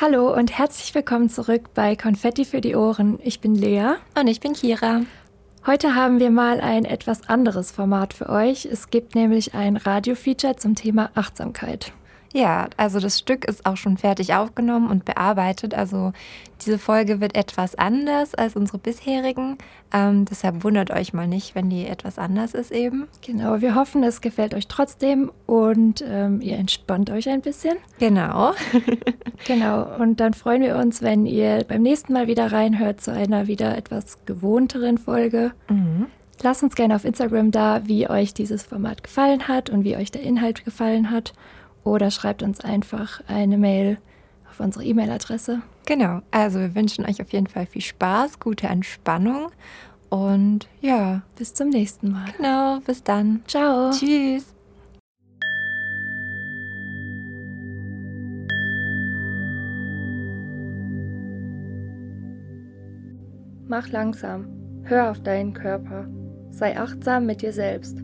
Hallo und herzlich willkommen zurück bei Konfetti für die Ohren. Ich bin Lea. Und ich bin Kira. Heute haben wir mal ein etwas anderes Format für euch. Es gibt nämlich ein Radio-Feature zum Thema Achtsamkeit. Ja, also das Stück ist auch schon fertig aufgenommen und bearbeitet. Also diese Folge wird etwas anders als unsere bisherigen. Ähm, deshalb wundert euch mal nicht, wenn die etwas anders ist eben. Genau, wir hoffen, es gefällt euch trotzdem und ähm, ihr entspannt euch ein bisschen. Genau. genau, und dann freuen wir uns, wenn ihr beim nächsten Mal wieder reinhört zu einer wieder etwas gewohnteren Folge. Mhm. Lasst uns gerne auf Instagram da, wie euch dieses Format gefallen hat und wie euch der Inhalt gefallen hat oder schreibt uns einfach eine Mail auf unsere E-Mail-Adresse. Genau, also wir wünschen euch auf jeden Fall viel Spaß, gute Entspannung und ja, bis zum nächsten Mal. Genau, bis dann. Ciao. Tschüss. Mach langsam, hör auf deinen Körper, sei achtsam mit dir selbst.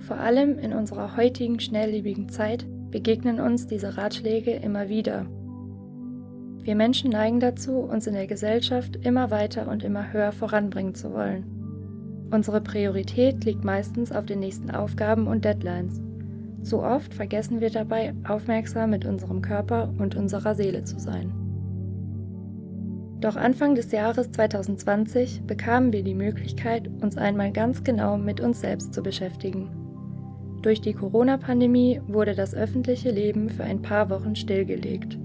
Vor allem in unserer heutigen schnelllebigen Zeit begegnen uns diese Ratschläge immer wieder. Wir Menschen neigen dazu, uns in der Gesellschaft immer weiter und immer höher voranbringen zu wollen. Unsere Priorität liegt meistens auf den nächsten Aufgaben und Deadlines. Zu oft vergessen wir dabei, aufmerksam mit unserem Körper und unserer Seele zu sein. Doch Anfang des Jahres 2020 bekamen wir die Möglichkeit, uns einmal ganz genau mit uns selbst zu beschäftigen durch die Corona-Pandemie wurde das öffentliche Leben für ein paar Wochen stillgelegt.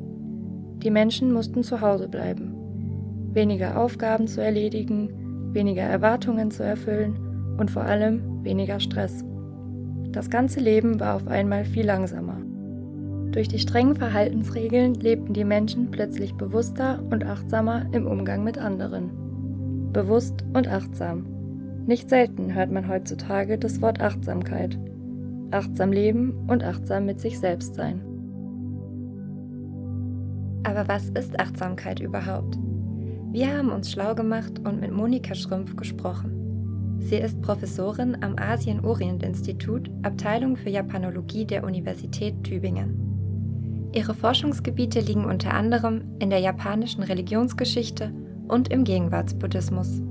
Die Menschen mussten zu Hause bleiben, weniger Aufgaben zu erledigen, weniger Erwartungen zu erfüllen und vor allem weniger Stress. Das ganze Leben war auf einmal viel langsamer. Durch die strengen Verhaltensregeln lebten die Menschen plötzlich bewusster und achtsamer im Umgang mit anderen. Bewusst und achtsam. Nicht selten hört man heutzutage das Wort Achtsamkeit achtsam leben und achtsam mit sich selbst sein. Aber was ist Achtsamkeit überhaupt? Wir haben uns schlau gemacht und mit Monika Schrumpf gesprochen. Sie ist Professorin am Asien-Orient-Institut, Abteilung für Japanologie der Universität Tübingen. Ihre Forschungsgebiete liegen unter anderem in der japanischen Religionsgeschichte und im Gegenwartsbuddhismus.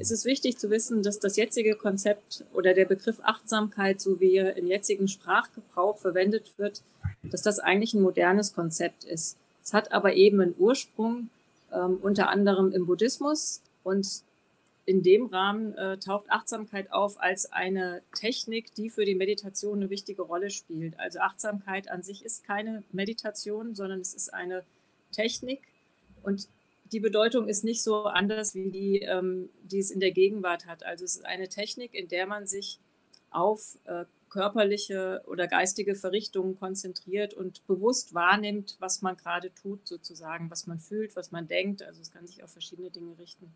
Es ist wichtig zu wissen, dass das jetzige Konzept oder der Begriff Achtsamkeit, so wie er im jetzigen Sprachgebrauch verwendet wird, dass das eigentlich ein modernes Konzept ist. Es hat aber eben einen Ursprung, ähm, unter anderem im Buddhismus und in dem Rahmen äh, taucht Achtsamkeit auf als eine Technik, die für die Meditation eine wichtige Rolle spielt. Also Achtsamkeit an sich ist keine Meditation, sondern es ist eine Technik und die Bedeutung ist nicht so anders, wie die, ähm, die es in der Gegenwart hat. Also es ist eine Technik, in der man sich auf äh, körperliche oder geistige Verrichtungen konzentriert und bewusst wahrnimmt, was man gerade tut, sozusagen, was man fühlt, was man denkt. Also es kann sich auf verschiedene Dinge richten.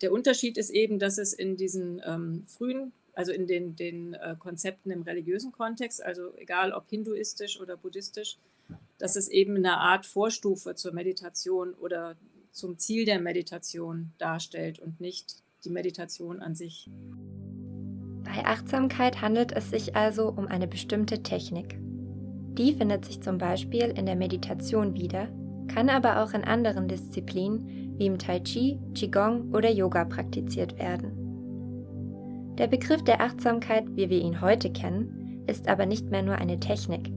Der Unterschied ist eben, dass es in diesen ähm, frühen, also in den, den äh, Konzepten im religiösen Kontext, also egal ob hinduistisch oder buddhistisch, dass es eben eine Art Vorstufe zur Meditation oder zum Ziel der Meditation darstellt und nicht die Meditation an sich. Bei Achtsamkeit handelt es sich also um eine bestimmte Technik. Die findet sich zum Beispiel in der Meditation wieder, kann aber auch in anderen Disziplinen wie im Tai Chi, Qigong oder Yoga praktiziert werden. Der Begriff der Achtsamkeit, wie wir ihn heute kennen, ist aber nicht mehr nur eine Technik,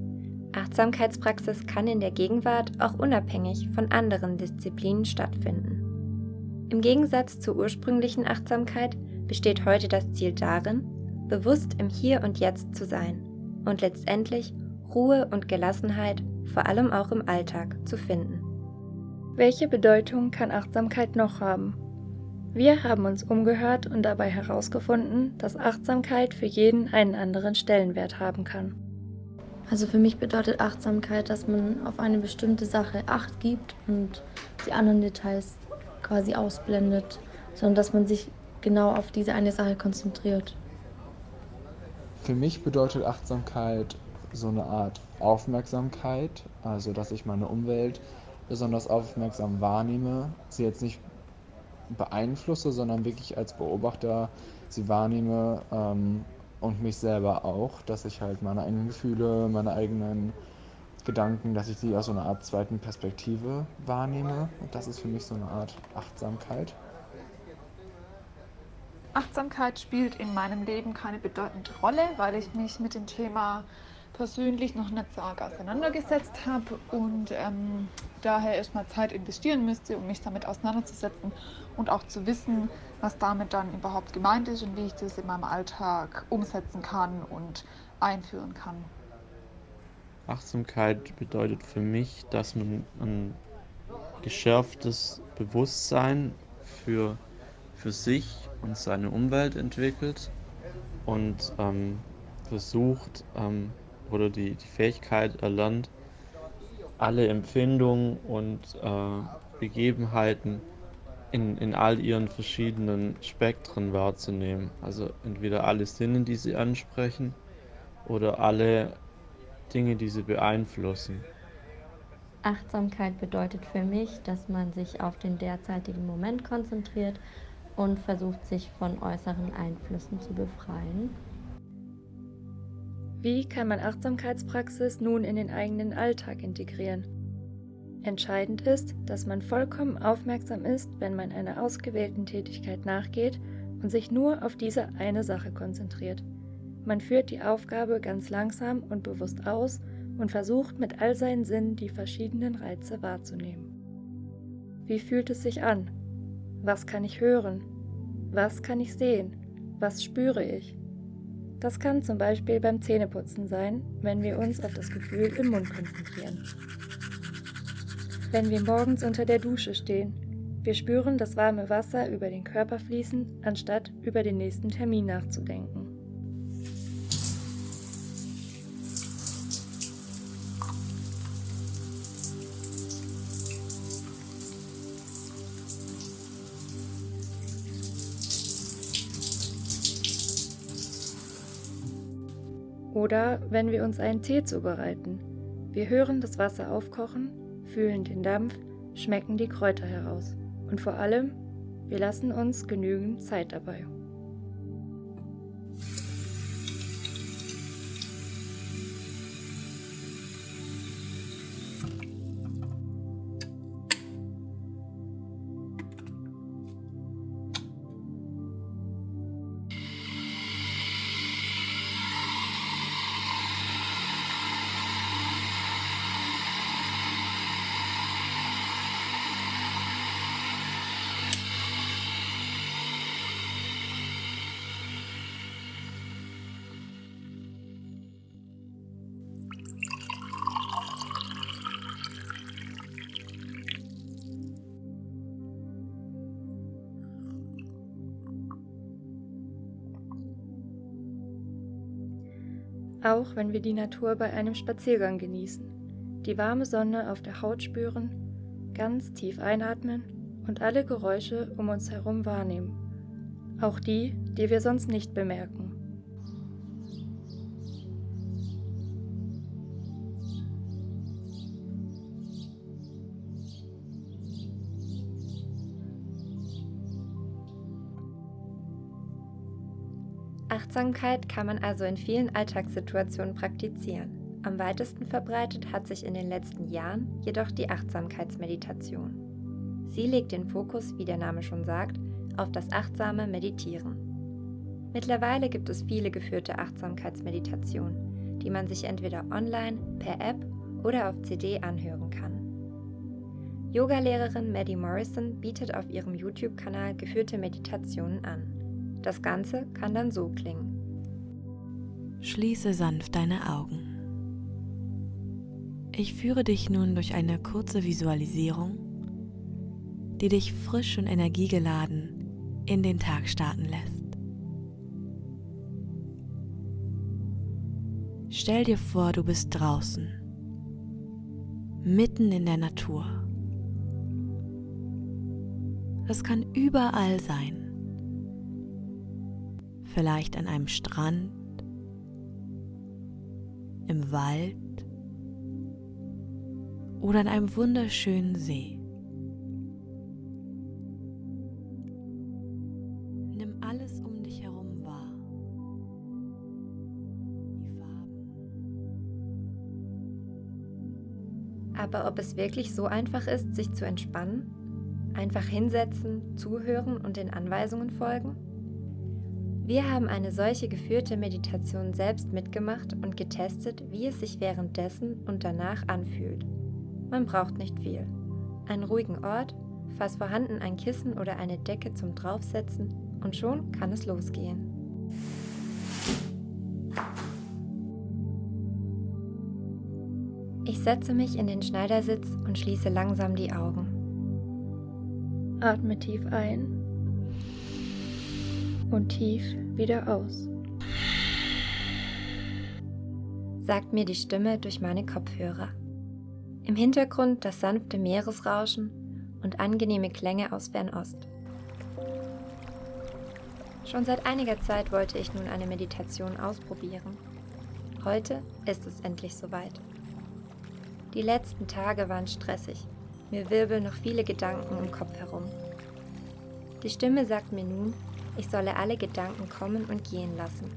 Achtsamkeitspraxis kann in der Gegenwart auch unabhängig von anderen Disziplinen stattfinden. Im Gegensatz zur ursprünglichen Achtsamkeit besteht heute das Ziel darin, bewusst im Hier und Jetzt zu sein und letztendlich Ruhe und Gelassenheit vor allem auch im Alltag zu finden. Welche Bedeutung kann Achtsamkeit noch haben? Wir haben uns umgehört und dabei herausgefunden, dass Achtsamkeit für jeden einen anderen Stellenwert haben kann. Also für mich bedeutet Achtsamkeit, dass man auf eine bestimmte Sache Acht gibt und die anderen Details quasi ausblendet, sondern dass man sich genau auf diese eine Sache konzentriert. Für mich bedeutet Achtsamkeit so eine Art Aufmerksamkeit, also dass ich meine Umwelt besonders aufmerksam wahrnehme, sie jetzt nicht beeinflusse, sondern wirklich als Beobachter sie wahrnehme ähm, und mich selber auch, dass ich halt meine eigenen Gefühle, meine eigenen Gedanken, dass ich sie aus so einer Art zweiten Perspektive wahrnehme. Und das ist für mich so eine Art Achtsamkeit. Achtsamkeit spielt in meinem Leben keine bedeutende Rolle, weil ich mich mit dem Thema persönlich noch nicht so arg auseinandergesetzt habe und ähm, daher erstmal Zeit investieren müsste, um mich damit auseinanderzusetzen und auch zu wissen, was damit dann überhaupt gemeint ist und wie ich das in meinem Alltag umsetzen kann und einführen kann. Achtsamkeit bedeutet für mich, dass man ein geschärftes Bewusstsein für, für sich und seine Umwelt entwickelt und ähm, versucht ähm, oder die, die Fähigkeit erlernt, alle Empfindungen und äh, Begebenheiten in, in all ihren verschiedenen Spektren wahrzunehmen. Also entweder alle Sinne, die sie ansprechen, oder alle Dinge, die sie beeinflussen. Achtsamkeit bedeutet für mich, dass man sich auf den derzeitigen Moment konzentriert und versucht, sich von äußeren Einflüssen zu befreien. Wie kann man Achtsamkeitspraxis nun in den eigenen Alltag integrieren? Entscheidend ist, dass man vollkommen aufmerksam ist, wenn man einer ausgewählten Tätigkeit nachgeht und sich nur auf diese eine Sache konzentriert. Man führt die Aufgabe ganz langsam und bewusst aus und versucht mit all seinen Sinnen die verschiedenen Reize wahrzunehmen. Wie fühlt es sich an? Was kann ich hören? Was kann ich sehen? Was spüre ich? Das kann zum Beispiel beim Zähneputzen sein, wenn wir uns auf das Gefühl im Mund konzentrieren. Wenn wir morgens unter der Dusche stehen, wir spüren das warme Wasser über den Körper fließen, anstatt über den nächsten Termin nachzudenken. Oder wenn wir uns einen Tee zubereiten. Wir hören das Wasser aufkochen, fühlen den Dampf, schmecken die Kräuter heraus. Und vor allem, wir lassen uns genügend Zeit dabei. Auch wenn wir die Natur bei einem Spaziergang genießen, die warme Sonne auf der Haut spüren, ganz tief einatmen und alle Geräusche um uns herum wahrnehmen, auch die, die wir sonst nicht bemerken. Achtsamkeit kann man also in vielen Alltagssituationen praktizieren. Am weitesten verbreitet hat sich in den letzten Jahren jedoch die Achtsamkeitsmeditation. Sie legt den Fokus, wie der Name schon sagt, auf das achtsame Meditieren. Mittlerweile gibt es viele geführte Achtsamkeitsmeditationen, die man sich entweder online, per App oder auf CD anhören kann. Yogalehrerin Maddie Morrison bietet auf ihrem YouTube-Kanal geführte Meditationen an. Das Ganze kann dann so klingen. Schließe sanft deine Augen. Ich führe dich nun durch eine kurze Visualisierung, die dich frisch und energiegeladen in den Tag starten lässt. Stell dir vor, du bist draußen, mitten in der Natur. Das kann überall sein vielleicht an einem Strand, im Wald oder an einem wunderschönen See. Nimm alles um dich herum wahr. Die Farben. Aber ob es wirklich so einfach ist, sich zu entspannen? Einfach hinsetzen, zuhören und den Anweisungen folgen? Wir haben eine solche geführte Meditation selbst mitgemacht und getestet, wie es sich währenddessen und danach anfühlt. Man braucht nicht viel. Einen ruhigen Ort, falls vorhanden ein Kissen oder eine Decke zum Draufsetzen und schon kann es losgehen. Ich setze mich in den Schneidersitz und schließe langsam die Augen. Atme tief ein und tief wieder aus. Sagt mir die Stimme durch meine Kopfhörer. Im Hintergrund das sanfte Meeresrauschen und angenehme Klänge aus Fernost. Schon seit einiger Zeit wollte ich nun eine Meditation ausprobieren. Heute ist es endlich soweit. Die letzten Tage waren stressig. Mir wirbeln noch viele Gedanken im Kopf herum. Die Stimme sagt mir nun, ich solle alle Gedanken kommen und gehen lassen.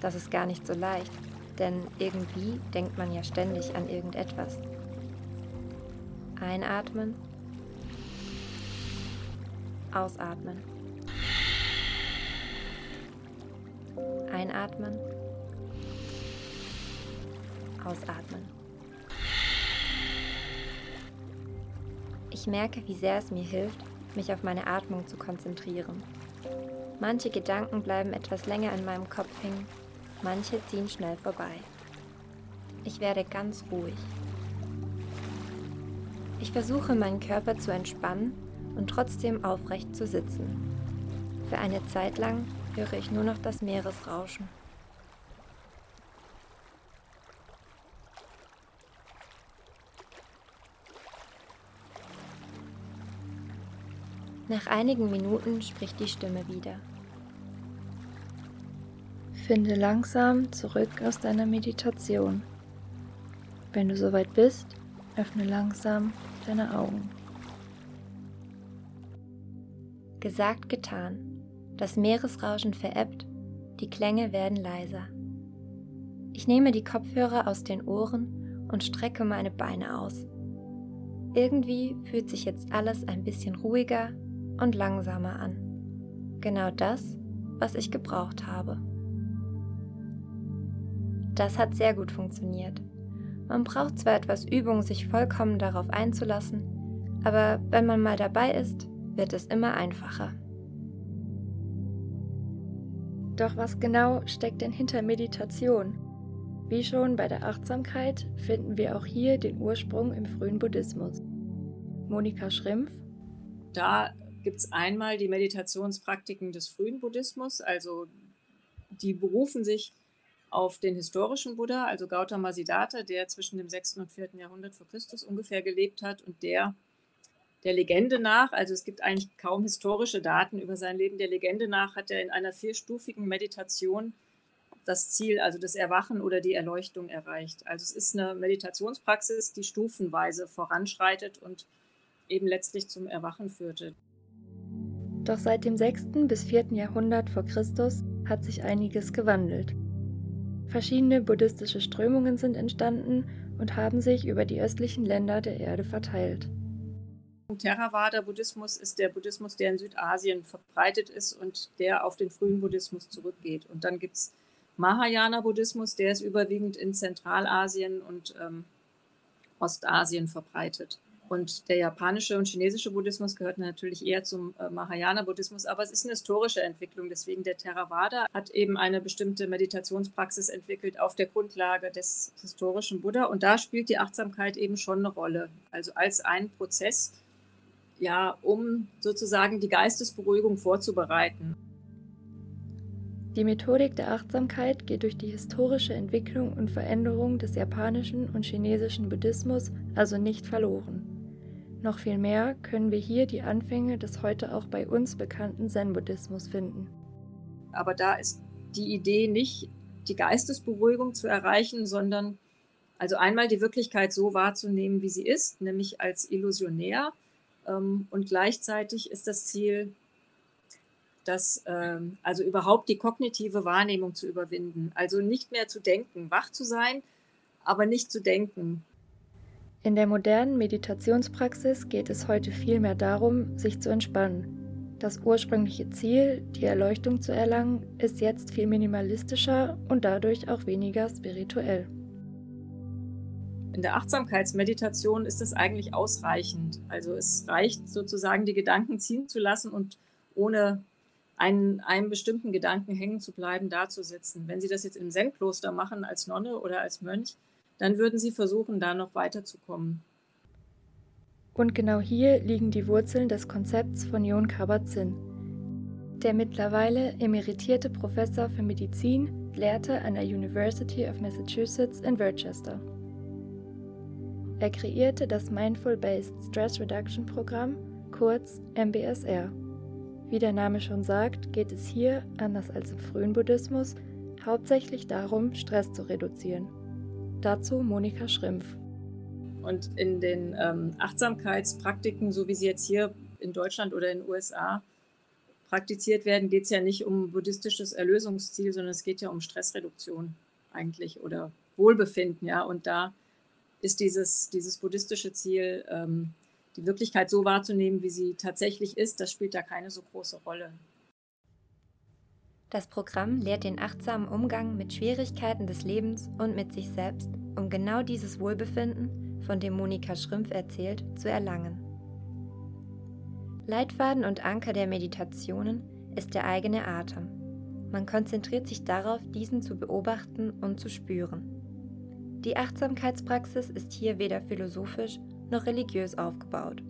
Das ist gar nicht so leicht, denn irgendwie denkt man ja ständig an irgendetwas. Einatmen, ausatmen. Einatmen, ausatmen. Ich merke, wie sehr es mir hilft, mich auf meine Atmung zu konzentrieren. Manche Gedanken bleiben etwas länger in meinem Kopf hängen, manche ziehen schnell vorbei. Ich werde ganz ruhig. Ich versuche meinen Körper zu entspannen und trotzdem aufrecht zu sitzen. Für eine Zeit lang höre ich nur noch das Meeresrauschen. Nach einigen Minuten spricht die Stimme wieder. Finde langsam zurück aus deiner Meditation. Wenn du soweit bist, öffne langsam deine Augen. Gesagt, getan. Das Meeresrauschen verebbt, die Klänge werden leiser. Ich nehme die Kopfhörer aus den Ohren und strecke meine Beine aus. Irgendwie fühlt sich jetzt alles ein bisschen ruhiger und langsamer an. Genau das, was ich gebraucht habe. Das hat sehr gut funktioniert. Man braucht zwar etwas Übung, sich vollkommen darauf einzulassen, aber wenn man mal dabei ist, wird es immer einfacher. Doch was genau steckt denn hinter Meditation? Wie schon bei der Achtsamkeit finden wir auch hier den Ursprung im frühen Buddhismus. Monika Schrimpf. Da gibt es einmal die Meditationspraktiken des frühen Buddhismus, also die berufen sich auf den historischen Buddha, also Gautama Siddhartha, der zwischen dem 6. und 4. Jahrhundert vor Christus ungefähr gelebt hat und der der Legende nach, also es gibt eigentlich kaum historische Daten über sein Leben, der Legende nach hat er in einer vierstufigen Meditation das Ziel, also das Erwachen oder die Erleuchtung erreicht. Also es ist eine Meditationspraxis, die stufenweise voranschreitet und eben letztlich zum Erwachen führte. Doch seit dem 6. bis 4. Jahrhundert vor Christus hat sich einiges gewandelt. Verschiedene buddhistische Strömungen sind entstanden und haben sich über die östlichen Länder der Erde verteilt. Theravada-Buddhismus ist der Buddhismus, der in Südasien verbreitet ist und der auf den frühen Buddhismus zurückgeht. Und dann gibt es Mahayana-Buddhismus, der ist überwiegend in Zentralasien und ähm, Ostasien verbreitet. Und der japanische und chinesische Buddhismus gehört natürlich eher zum äh, Mahayana-Buddhismus, aber es ist eine historische Entwicklung. Deswegen der Theravada hat eben eine bestimmte Meditationspraxis entwickelt auf der Grundlage des historischen Buddha. Und da spielt die Achtsamkeit eben schon eine Rolle. Also als ein Prozess, ja, um sozusagen die Geistesberuhigung vorzubereiten. Die Methodik der Achtsamkeit geht durch die historische Entwicklung und Veränderung des japanischen und chinesischen Buddhismus also nicht verloren. Noch viel mehr können wir hier die Anfänge des heute auch bei uns bekannten Zen-Buddhismus finden. Aber da ist die Idee nicht, die Geistesberuhigung zu erreichen, sondern also einmal die Wirklichkeit so wahrzunehmen, wie sie ist, nämlich als illusionär. Ähm, und gleichzeitig ist das Ziel, das, ähm, also überhaupt die kognitive Wahrnehmung zu überwinden. Also nicht mehr zu denken, wach zu sein, aber nicht zu denken. In der modernen Meditationspraxis geht es heute vielmehr darum, sich zu entspannen. Das ursprüngliche Ziel, die Erleuchtung zu erlangen, ist jetzt viel minimalistischer und dadurch auch weniger spirituell. In der Achtsamkeitsmeditation ist es eigentlich ausreichend. Also es reicht sozusagen, die Gedanken ziehen zu lassen und ohne einen, einem bestimmten Gedanken hängen zu bleiben, da zu sitzen. Wenn Sie das jetzt im Zen-Kloster machen als Nonne oder als Mönch, dann würden Sie versuchen, da noch weiterzukommen. Und genau hier liegen die Wurzeln des Konzepts von Jon Kabat-Zinn. Der mittlerweile emeritierte Professor für Medizin lehrte an der University of Massachusetts in Worcester. Er kreierte das Mindful-Based Stress Reduction Programm, kurz MBSR. Wie der Name schon sagt, geht es hier, anders als im frühen Buddhismus, hauptsächlich darum, Stress zu reduzieren. Dazu Monika Schrimpf. Und in den ähm, Achtsamkeitspraktiken, so wie sie jetzt hier in Deutschland oder in den USA praktiziert werden, geht es ja nicht um buddhistisches Erlösungsziel, sondern es geht ja um Stressreduktion eigentlich oder Wohlbefinden, ja. Und da ist dieses, dieses buddhistische Ziel, ähm, die Wirklichkeit so wahrzunehmen, wie sie tatsächlich ist, das spielt da keine so große Rolle. Das Programm lehrt den achtsamen Umgang mit Schwierigkeiten des Lebens und mit sich selbst, um genau dieses Wohlbefinden, von dem Monika Schrimpf erzählt, zu erlangen. Leitfaden und Anker der Meditationen ist der eigene Atem. Man konzentriert sich darauf, diesen zu beobachten und zu spüren. Die Achtsamkeitspraxis ist hier weder philosophisch noch religiös aufgebaut.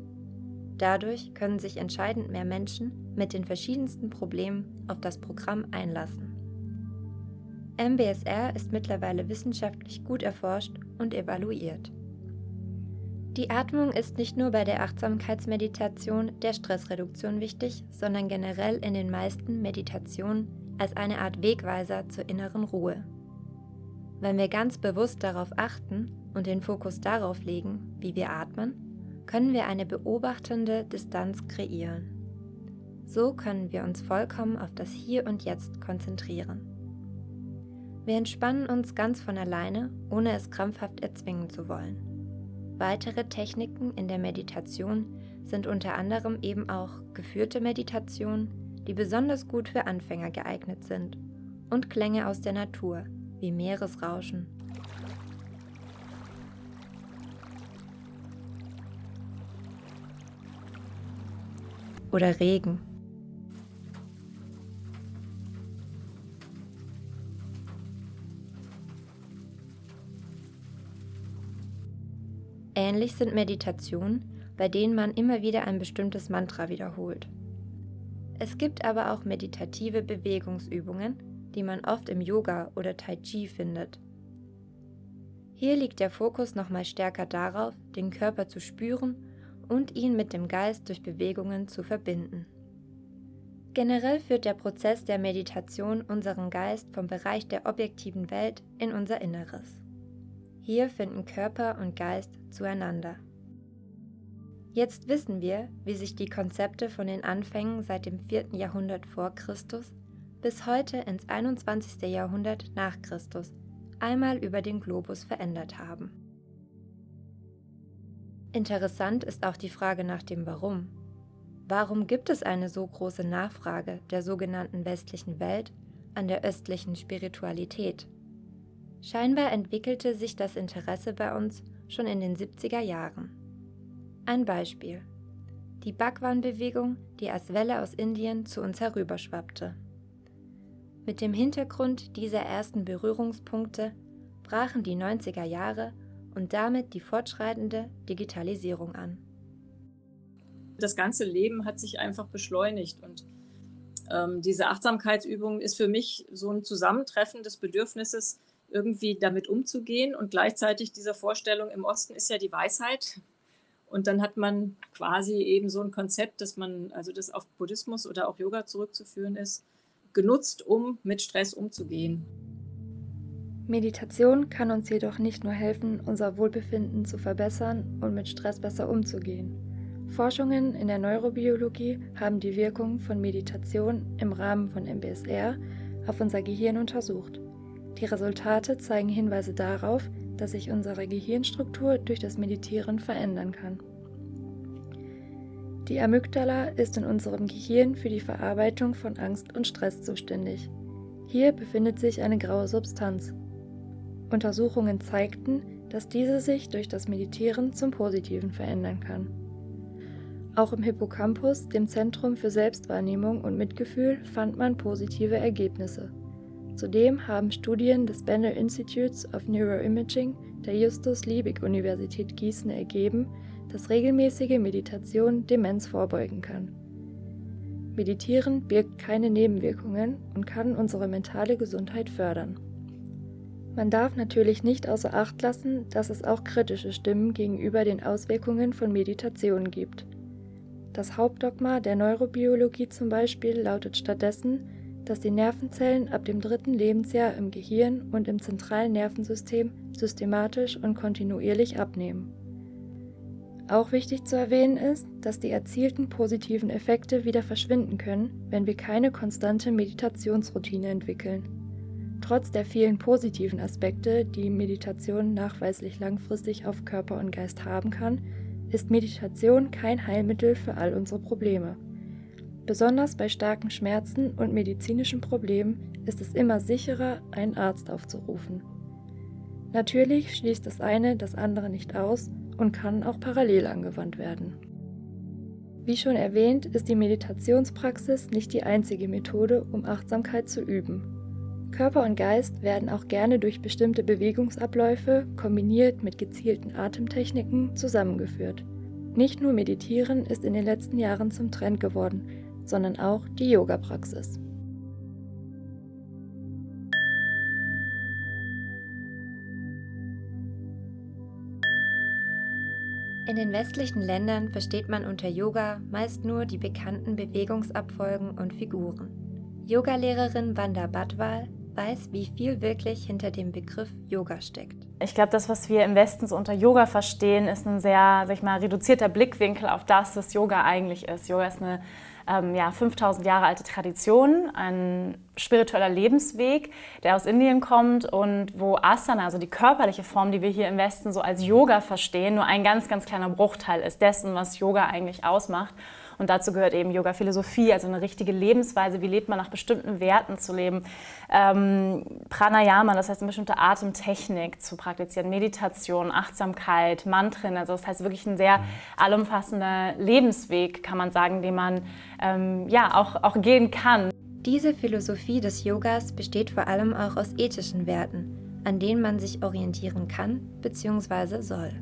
Dadurch können sich entscheidend mehr Menschen mit den verschiedensten Problemen auf das Programm einlassen. MBSR ist mittlerweile wissenschaftlich gut erforscht und evaluiert. Die Atmung ist nicht nur bei der Achtsamkeitsmeditation der Stressreduktion wichtig, sondern generell in den meisten Meditationen als eine Art Wegweiser zur inneren Ruhe. Wenn wir ganz bewusst darauf achten und den Fokus darauf legen, wie wir atmen, können wir eine beobachtende Distanz kreieren. So können wir uns vollkommen auf das Hier und Jetzt konzentrieren. Wir entspannen uns ganz von alleine, ohne es krampfhaft erzwingen zu wollen. Weitere Techniken in der Meditation sind unter anderem eben auch geführte Meditation, die besonders gut für Anfänger geeignet sind, und Klänge aus der Natur, wie Meeresrauschen oder Regen. Ähnlich sind Meditationen, bei denen man immer wieder ein bestimmtes Mantra wiederholt. Es gibt aber auch meditative Bewegungsübungen, die man oft im Yoga oder Tai Chi findet. Hier liegt der Fokus nochmal stärker darauf, den Körper zu spüren und ihn mit dem Geist durch Bewegungen zu verbinden. Generell führt der Prozess der Meditation unseren Geist vom Bereich der objektiven Welt in unser Inneres. Hier finden Körper und Geist zueinander. Jetzt wissen wir, wie sich die Konzepte von den Anfängen seit dem 4. Jahrhundert vor Christus bis heute ins 21. Jahrhundert nach Christus einmal über den Globus verändert haben. Interessant ist auch die Frage nach dem Warum. Warum gibt es eine so große Nachfrage der sogenannten westlichen Welt an der östlichen Spiritualität? Scheinbar entwickelte sich das Interesse bei uns schon in den 70er Jahren. Ein Beispiel. Die Bhagwan-Bewegung, die als Welle aus Indien zu uns herüberschwappte. Mit dem Hintergrund dieser ersten Berührungspunkte brachen die 90er Jahre und damit die fortschreitende Digitalisierung an. Das ganze Leben hat sich einfach beschleunigt und ähm, diese Achtsamkeitsübung ist für mich so ein Zusammentreffen des Bedürfnisses, irgendwie damit umzugehen und gleichzeitig dieser Vorstellung, im Osten ist ja die Weisheit. Und dann hat man quasi eben so ein Konzept, dass man, also das auf Buddhismus oder auch Yoga zurückzuführen ist, genutzt, um mit Stress umzugehen. Meditation kann uns jedoch nicht nur helfen, unser Wohlbefinden zu verbessern und mit Stress besser umzugehen. Forschungen in der Neurobiologie haben die Wirkung von Meditation im Rahmen von MBSR auf unser Gehirn untersucht. Die Resultate zeigen Hinweise darauf, dass sich unsere Gehirnstruktur durch das Meditieren verändern kann. Die Amygdala ist in unserem Gehirn für die Verarbeitung von Angst und Stress zuständig. Hier befindet sich eine graue Substanz. Untersuchungen zeigten, dass diese sich durch das Meditieren zum Positiven verändern kann. Auch im Hippocampus, dem Zentrum für Selbstwahrnehmung und Mitgefühl, fand man positive Ergebnisse. Zudem haben Studien des Bender Institutes of Neuroimaging der Justus-Liebig-Universität Gießen ergeben, dass regelmäßige Meditation Demenz vorbeugen kann. Meditieren birgt keine Nebenwirkungen und kann unsere mentale Gesundheit fördern. Man darf natürlich nicht außer Acht lassen, dass es auch kritische Stimmen gegenüber den Auswirkungen von Meditation gibt. Das Hauptdogma der Neurobiologie zum Beispiel lautet stattdessen, dass die Nervenzellen ab dem dritten Lebensjahr im Gehirn und im zentralen Nervensystem systematisch und kontinuierlich abnehmen. Auch wichtig zu erwähnen ist, dass die erzielten positiven Effekte wieder verschwinden können, wenn wir keine konstante Meditationsroutine entwickeln. Trotz der vielen positiven Aspekte, die Meditation nachweislich langfristig auf Körper und Geist haben kann, ist Meditation kein Heilmittel für all unsere Probleme. Besonders bei starken Schmerzen und medizinischen Problemen ist es immer sicherer, einen Arzt aufzurufen. Natürlich schließt das eine das andere nicht aus und kann auch parallel angewandt werden. Wie schon erwähnt, ist die Meditationspraxis nicht die einzige Methode, um Achtsamkeit zu üben. Körper und Geist werden auch gerne durch bestimmte Bewegungsabläufe kombiniert mit gezielten Atemtechniken zusammengeführt. Nicht nur Meditieren ist in den letzten Jahren zum Trend geworden, sondern auch die Yoga-Praxis. In den westlichen Ländern versteht man unter Yoga meist nur die bekannten Bewegungsabfolgen und Figuren. Yogalehrerin Wanda Badwal weiß, wie viel wirklich hinter dem Begriff Yoga steckt. Ich glaube, das, was wir im Westen so unter Yoga verstehen, ist ein sehr, sag ich mal, reduzierter Blickwinkel auf das, was Yoga eigentlich ist. Yoga ist eine ähm, ja, 5000 Jahre alte Tradition, ein spiritueller Lebensweg, der aus Indien kommt und wo Asana, also die körperliche Form, die wir hier im Westen so als Yoga verstehen, nur ein ganz, ganz kleiner Bruchteil ist dessen, was Yoga eigentlich ausmacht. Und dazu gehört eben Yoga-Philosophie, also eine richtige Lebensweise. Wie lebt man nach bestimmten Werten zu leben? Ähm, Pranayama, das heißt eine bestimmte Atemtechnik zu praktizieren, Meditation, Achtsamkeit, Mantren. Also das heißt wirklich ein sehr allumfassender Lebensweg, kann man sagen, den man ähm, ja auch, auch gehen kann. Diese Philosophie des Yogas besteht vor allem auch aus ethischen Werten, an denen man sich orientieren kann bzw. soll.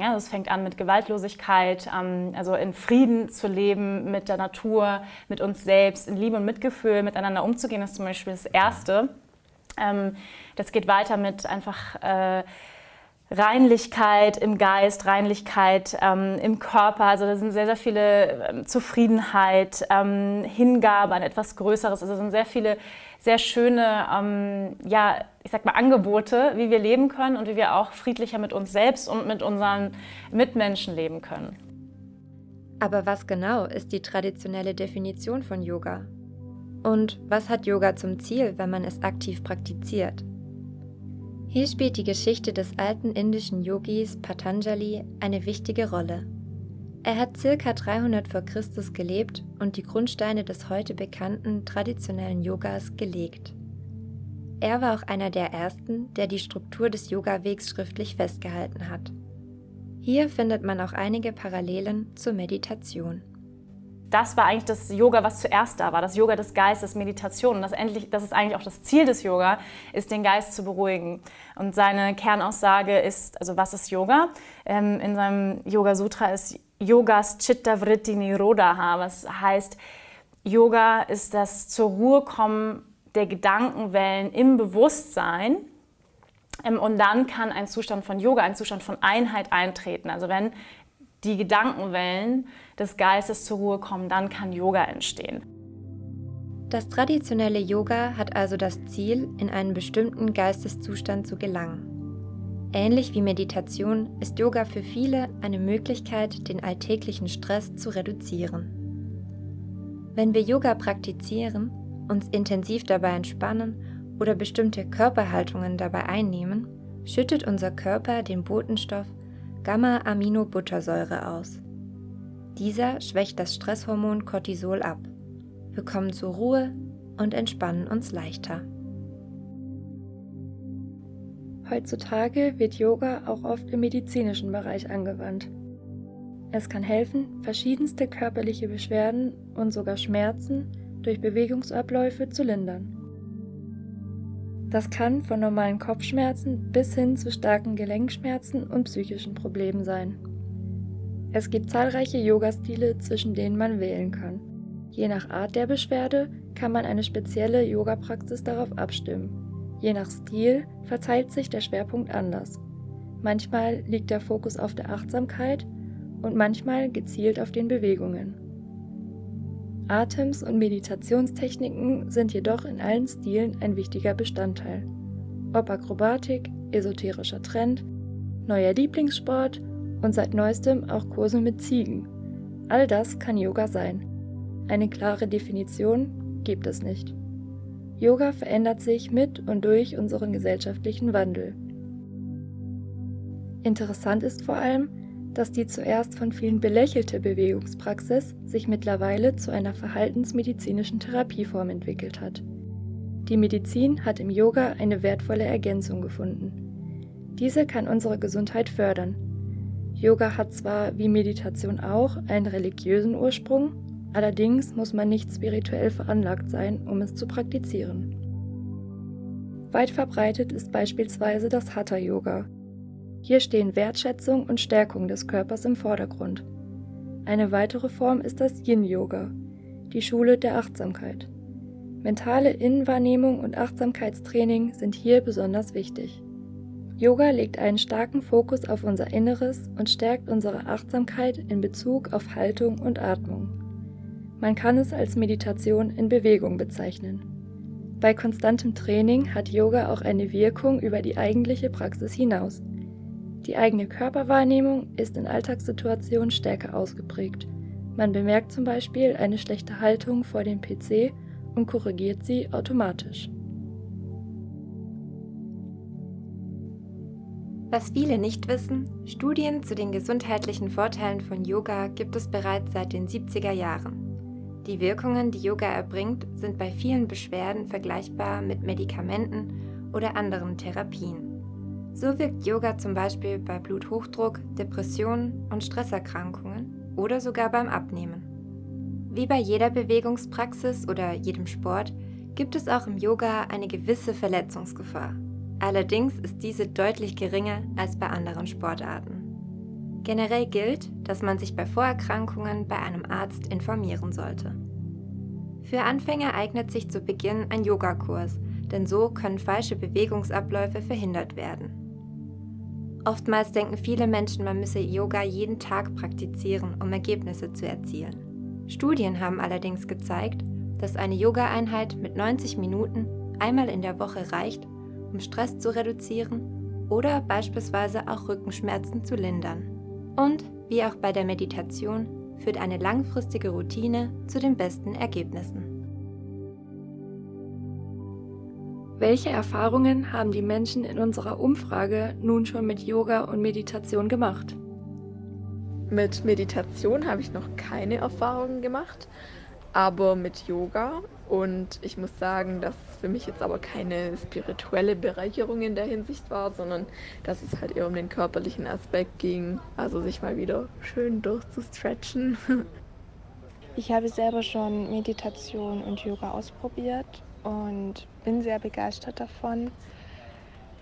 Ja, das fängt an mit Gewaltlosigkeit, ähm, also in Frieden zu leben mit der Natur, mit uns selbst, in Liebe und Mitgefühl miteinander umzugehen, ist zum Beispiel das Erste. Ähm, das geht weiter mit einfach äh, Reinlichkeit im Geist, Reinlichkeit ähm, im Körper. Also da sind sehr, sehr viele ähm, Zufriedenheit, ähm, Hingabe an etwas Größeres. Also sind sehr viele sehr schöne, ähm, ja, ich sag mal, Angebote, wie wir leben können und wie wir auch friedlicher mit uns selbst und mit unseren Mitmenschen leben können. Aber was genau ist die traditionelle Definition von Yoga? Und was hat Yoga zum Ziel, wenn man es aktiv praktiziert? Hier spielt die Geschichte des alten indischen Yogis Patanjali eine wichtige Rolle. Er hat ca. 300 vor Christus gelebt und die Grundsteine des heute bekannten traditionellen Yogas gelegt. Er war auch einer der ersten, der die Struktur des Yoga-Wegs schriftlich festgehalten hat. Hier findet man auch einige Parallelen zur Meditation. Das war eigentlich das Yoga, was zuerst da war, das Yoga des Geistes, Meditation. Und das, endlich, das ist eigentlich auch das Ziel des Yoga, ist den Geist zu beruhigen. Und seine Kernaussage ist, also was ist Yoga? Ähm, in seinem Yoga Sutra ist Yogas Chitta Vritti Nirodha, was heißt, Yoga ist das zur Ruhe kommen der Gedankenwellen im Bewusstsein. Ähm, und dann kann ein Zustand von Yoga, ein Zustand von Einheit eintreten. Also wenn die Gedankenwellen des Geistes zur Ruhe kommen, dann kann Yoga entstehen. Das traditionelle Yoga hat also das Ziel, in einen bestimmten Geisteszustand zu gelangen. Ähnlich wie Meditation ist Yoga für viele eine Möglichkeit, den alltäglichen Stress zu reduzieren. Wenn wir Yoga praktizieren, uns intensiv dabei entspannen oder bestimmte Körperhaltungen dabei einnehmen, schüttet unser Körper den Botenstoff Gamma-Aminobuttersäure aus. Dieser schwächt das Stresshormon Cortisol ab. Wir kommen zur Ruhe und entspannen uns leichter. Heutzutage wird Yoga auch oft im medizinischen Bereich angewandt. Es kann helfen, verschiedenste körperliche Beschwerden und sogar Schmerzen durch Bewegungsabläufe zu lindern. Das kann von normalen Kopfschmerzen bis hin zu starken Gelenkschmerzen und psychischen Problemen sein. Es gibt zahlreiche Yoga-Stile, zwischen denen man wählen kann. Je nach Art der Beschwerde kann man eine spezielle Yoga-Praxis darauf abstimmen. Je nach Stil verteilt sich der Schwerpunkt anders. Manchmal liegt der Fokus auf der Achtsamkeit und manchmal gezielt auf den Bewegungen. Atems- und Meditationstechniken sind jedoch in allen Stilen ein wichtiger Bestandteil. Ob Akrobatik, esoterischer Trend, neuer Lieblingssport und seit neuestem auch Kurse mit Ziegen. All das kann Yoga sein. Eine klare Definition gibt es nicht. Yoga verändert sich mit und durch unseren gesellschaftlichen Wandel. Interessant ist vor allem, dass die zuerst von vielen belächelte Bewegungspraxis sich mittlerweile zu einer verhaltensmedizinischen Therapieform entwickelt hat. Die Medizin hat im Yoga eine wertvolle Ergänzung gefunden. Diese kann unsere Gesundheit fördern. Yoga hat zwar wie Meditation auch einen religiösen Ursprung, allerdings muss man nicht spirituell veranlagt sein, um es zu praktizieren. Weit verbreitet ist beispielsweise das Hatha Yoga, hier stehen Wertschätzung und Stärkung des Körpers im Vordergrund. Eine weitere Form ist das Yin-Yoga, die Schule der Achtsamkeit. Mentale Innenwahrnehmung und Achtsamkeitstraining sind hier besonders wichtig. Yoga legt einen starken Fokus auf unser Inneres und stärkt unsere Achtsamkeit in Bezug auf Haltung und Atmung. Man kann es als Meditation in Bewegung bezeichnen. Bei konstantem Training hat Yoga auch eine Wirkung über die eigentliche Praxis hinaus. Die eigene Körperwahrnehmung ist in Alltagssituationen stärker ausgeprägt. Man bemerkt zum Beispiel eine schlechte Haltung vor dem PC und korrigiert sie automatisch. Was viele nicht wissen, Studien zu den gesundheitlichen Vorteilen von Yoga gibt es bereits seit den 70er Jahren. Die Wirkungen, die Yoga erbringt, sind bei vielen Beschwerden vergleichbar mit Medikamenten oder anderen Therapien. So wirkt Yoga zum Beispiel bei Bluthochdruck, Depressionen und Stresserkrankungen oder sogar beim Abnehmen. Wie bei jeder Bewegungspraxis oder jedem Sport gibt es auch im Yoga eine gewisse Verletzungsgefahr. Allerdings ist diese deutlich geringer als bei anderen Sportarten. Generell gilt, dass man sich bei Vorerkrankungen bei einem Arzt informieren sollte. Für Anfänger eignet sich zu Beginn ein Yogakurs, denn so können falsche Bewegungsabläufe verhindert werden. Oftmals denken viele Menschen, man müsse Yoga jeden Tag praktizieren, um Ergebnisse zu erzielen. Studien haben allerdings gezeigt, dass eine Yoga-Einheit mit 90 Minuten einmal in der Woche reicht, um Stress zu reduzieren oder beispielsweise auch Rückenschmerzen zu lindern. Und wie auch bei der Meditation führt eine langfristige Routine zu den besten Ergebnissen. Welche Erfahrungen haben die Menschen in unserer Umfrage nun schon mit Yoga und Meditation gemacht? Mit Meditation habe ich noch keine Erfahrungen gemacht, aber mit Yoga. Und ich muss sagen, dass für mich jetzt aber keine spirituelle Bereicherung in der Hinsicht war, sondern dass es halt eher um den körperlichen Aspekt ging. Also sich mal wieder schön durchzustretchen. Ich habe selber schon Meditation und Yoga ausprobiert und bin sehr begeistert davon,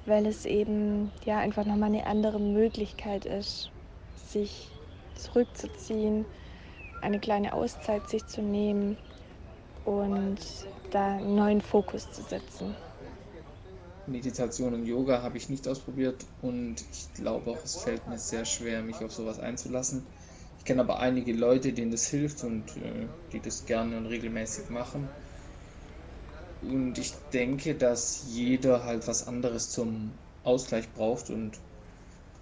weil es eben ja einfach nochmal eine andere Möglichkeit ist, sich zurückzuziehen, eine kleine Auszeit sich zu nehmen und da einen neuen Fokus zu setzen. Meditation und Yoga habe ich nicht ausprobiert und ich glaube auch, es fällt mir sehr schwer, mich auf sowas einzulassen. Ich kenne aber einige Leute, denen das hilft und äh, die das gerne und regelmäßig machen. Und ich denke, dass jeder halt was anderes zum Ausgleich braucht und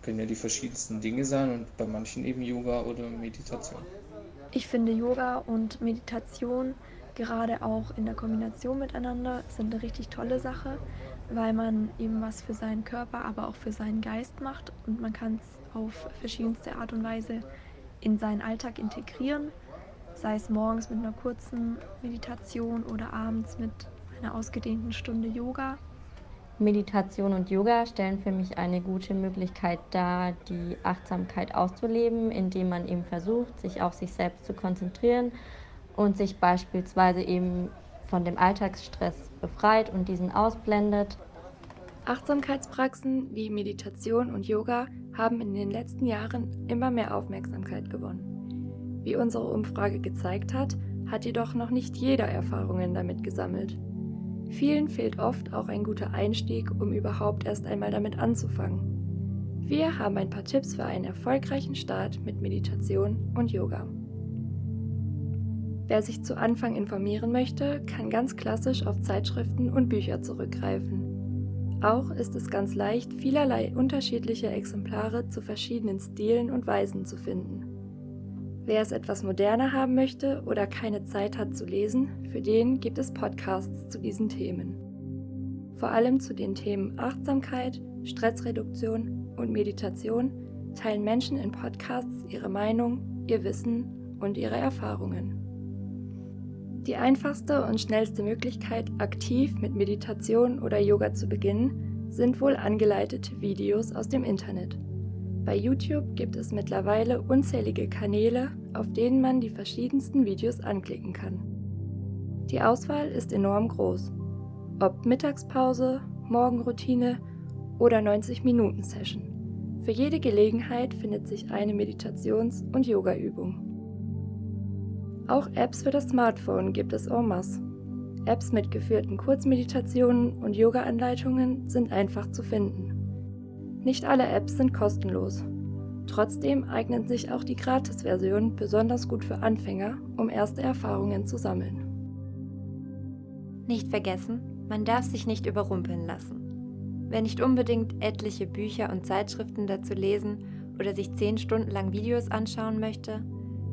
können ja die verschiedensten Dinge sein und bei manchen eben Yoga oder Meditation. Ich finde Yoga und Meditation gerade auch in der Kombination miteinander sind eine richtig tolle Sache, weil man eben was für seinen Körper, aber auch für seinen Geist macht und man kann es auf verschiedenste Art und Weise in seinen Alltag integrieren, sei es morgens mit einer kurzen Meditation oder abends mit einer ausgedehnten Stunde Yoga. Meditation und Yoga stellen für mich eine gute Möglichkeit dar, die Achtsamkeit auszuleben, indem man eben versucht, sich auf sich selbst zu konzentrieren und sich beispielsweise eben von dem Alltagsstress befreit und diesen ausblendet. Achtsamkeitspraxen wie Meditation und Yoga haben in den letzten Jahren immer mehr Aufmerksamkeit gewonnen. Wie unsere Umfrage gezeigt hat, hat jedoch noch nicht jeder Erfahrungen damit gesammelt. Vielen fehlt oft auch ein guter Einstieg, um überhaupt erst einmal damit anzufangen. Wir haben ein paar Tipps für einen erfolgreichen Start mit Meditation und Yoga. Wer sich zu Anfang informieren möchte, kann ganz klassisch auf Zeitschriften und Bücher zurückgreifen. Auch ist es ganz leicht, vielerlei unterschiedliche Exemplare zu verschiedenen Stilen und Weisen zu finden. Wer es etwas moderner haben möchte oder keine Zeit hat zu lesen, für den gibt es Podcasts zu diesen Themen. Vor allem zu den Themen Achtsamkeit, Stressreduktion und Meditation teilen Menschen in Podcasts ihre Meinung, ihr Wissen und ihre Erfahrungen. Die einfachste und schnellste Möglichkeit, aktiv mit Meditation oder Yoga zu beginnen, sind wohl angeleitete Videos aus dem Internet. Bei YouTube gibt es mittlerweile unzählige Kanäle, auf denen man die verschiedensten Videos anklicken kann. Die Auswahl ist enorm groß. Ob Mittagspause, Morgenroutine oder 90-Minuten-Session. Für jede Gelegenheit findet sich eine Meditations- und Yoga-Übung. Auch Apps für das Smartphone gibt es en masse. Apps mit geführten Kurzmeditationen und Yoga-Anleitungen sind einfach zu finden. Nicht alle Apps sind kostenlos. Trotzdem eignen sich auch die Gratis-Versionen besonders gut für Anfänger, um erste Erfahrungen zu sammeln. Nicht vergessen, man darf sich nicht überrumpeln lassen. Wer nicht unbedingt etliche Bücher und Zeitschriften dazu lesen oder sich 10 Stunden lang Videos anschauen möchte,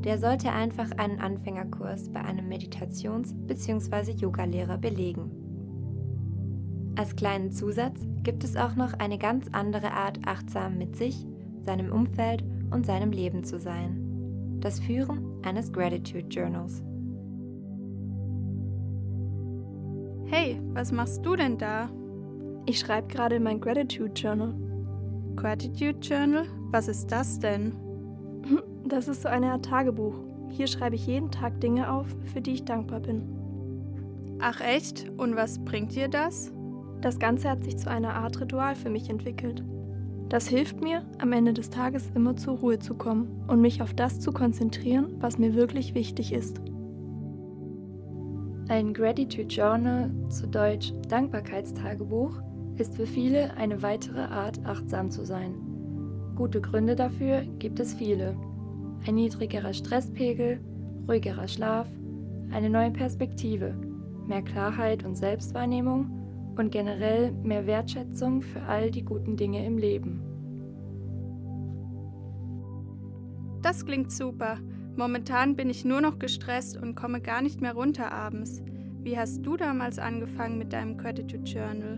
der sollte einfach einen Anfängerkurs bei einem Meditations- bzw. Yogalehrer belegen. Als kleinen Zusatz gibt es auch noch eine ganz andere Art, achtsam mit sich, seinem Umfeld und seinem Leben zu sein. Das Führen eines Gratitude Journals. Hey, was machst du denn da? Ich schreibe gerade mein Gratitude Journal. Gratitude Journal? Was ist das denn? Das ist so eine Art Tagebuch. Hier schreibe ich jeden Tag Dinge auf, für die ich dankbar bin. Ach echt? Und was bringt dir das? Das Ganze hat sich zu einer Art Ritual für mich entwickelt. Das hilft mir, am Ende des Tages immer zur Ruhe zu kommen und mich auf das zu konzentrieren, was mir wirklich wichtig ist. Ein Gratitude Journal, zu Deutsch Dankbarkeitstagebuch, ist für viele eine weitere Art, achtsam zu sein. Gute Gründe dafür gibt es viele ein niedrigerer Stresspegel, ruhigerer Schlaf, eine neue Perspektive, mehr Klarheit und Selbstwahrnehmung und generell mehr Wertschätzung für all die guten Dinge im Leben. Das klingt super. Momentan bin ich nur noch gestresst und komme gar nicht mehr runter abends. Wie hast du damals angefangen mit deinem Gratitude Journal?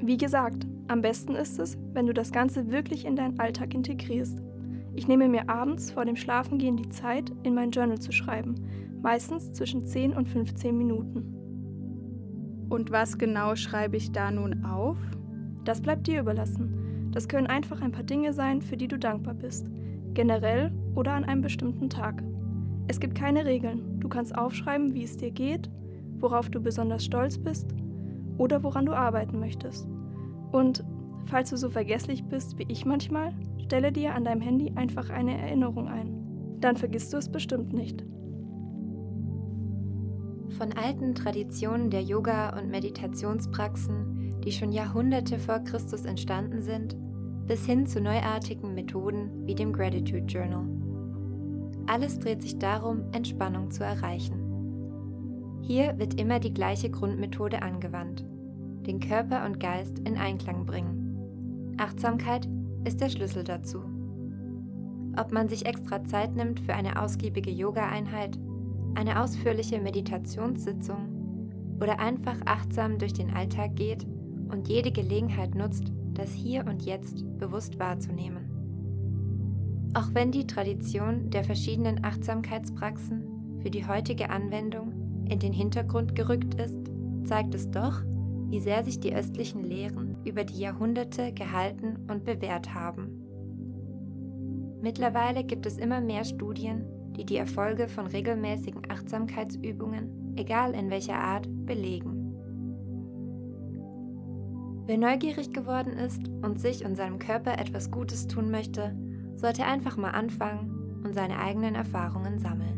Wie gesagt, am besten ist es, wenn du das Ganze wirklich in deinen Alltag integrierst. Ich nehme mir abends vor dem Schlafengehen die Zeit, in mein Journal zu schreiben, meistens zwischen 10 und 15 Minuten. Und was genau schreibe ich da nun auf? Das bleibt dir überlassen. Das können einfach ein paar Dinge sein, für die du dankbar bist, generell oder an einem bestimmten Tag. Es gibt keine Regeln. Du kannst aufschreiben, wie es dir geht, worauf du besonders stolz bist oder woran du arbeiten möchtest. Und falls du so vergesslich bist wie ich manchmal, Stelle dir an deinem Handy einfach eine Erinnerung ein. Dann vergisst du es bestimmt nicht. Von alten Traditionen der Yoga- und Meditationspraxen, die schon Jahrhunderte vor Christus entstanden sind, bis hin zu neuartigen Methoden wie dem Gratitude Journal. Alles dreht sich darum, Entspannung zu erreichen. Hier wird immer die gleiche Grundmethode angewandt, den Körper und Geist in Einklang bringen. Achtsamkeit ist der Schlüssel dazu. Ob man sich extra Zeit nimmt für eine ausgiebige Yoga-Einheit, eine ausführliche Meditationssitzung oder einfach achtsam durch den Alltag geht und jede Gelegenheit nutzt, das Hier und Jetzt bewusst wahrzunehmen. Auch wenn die Tradition der verschiedenen Achtsamkeitspraxen für die heutige Anwendung in den Hintergrund gerückt ist, zeigt es doch, wie sehr sich die östlichen Lehren über die Jahrhunderte gehalten und bewährt haben. Mittlerweile gibt es immer mehr Studien, die die Erfolge von regelmäßigen Achtsamkeitsübungen, egal in welcher Art, belegen. Wer neugierig geworden ist und sich und seinem Körper etwas Gutes tun möchte, sollte einfach mal anfangen und seine eigenen Erfahrungen sammeln.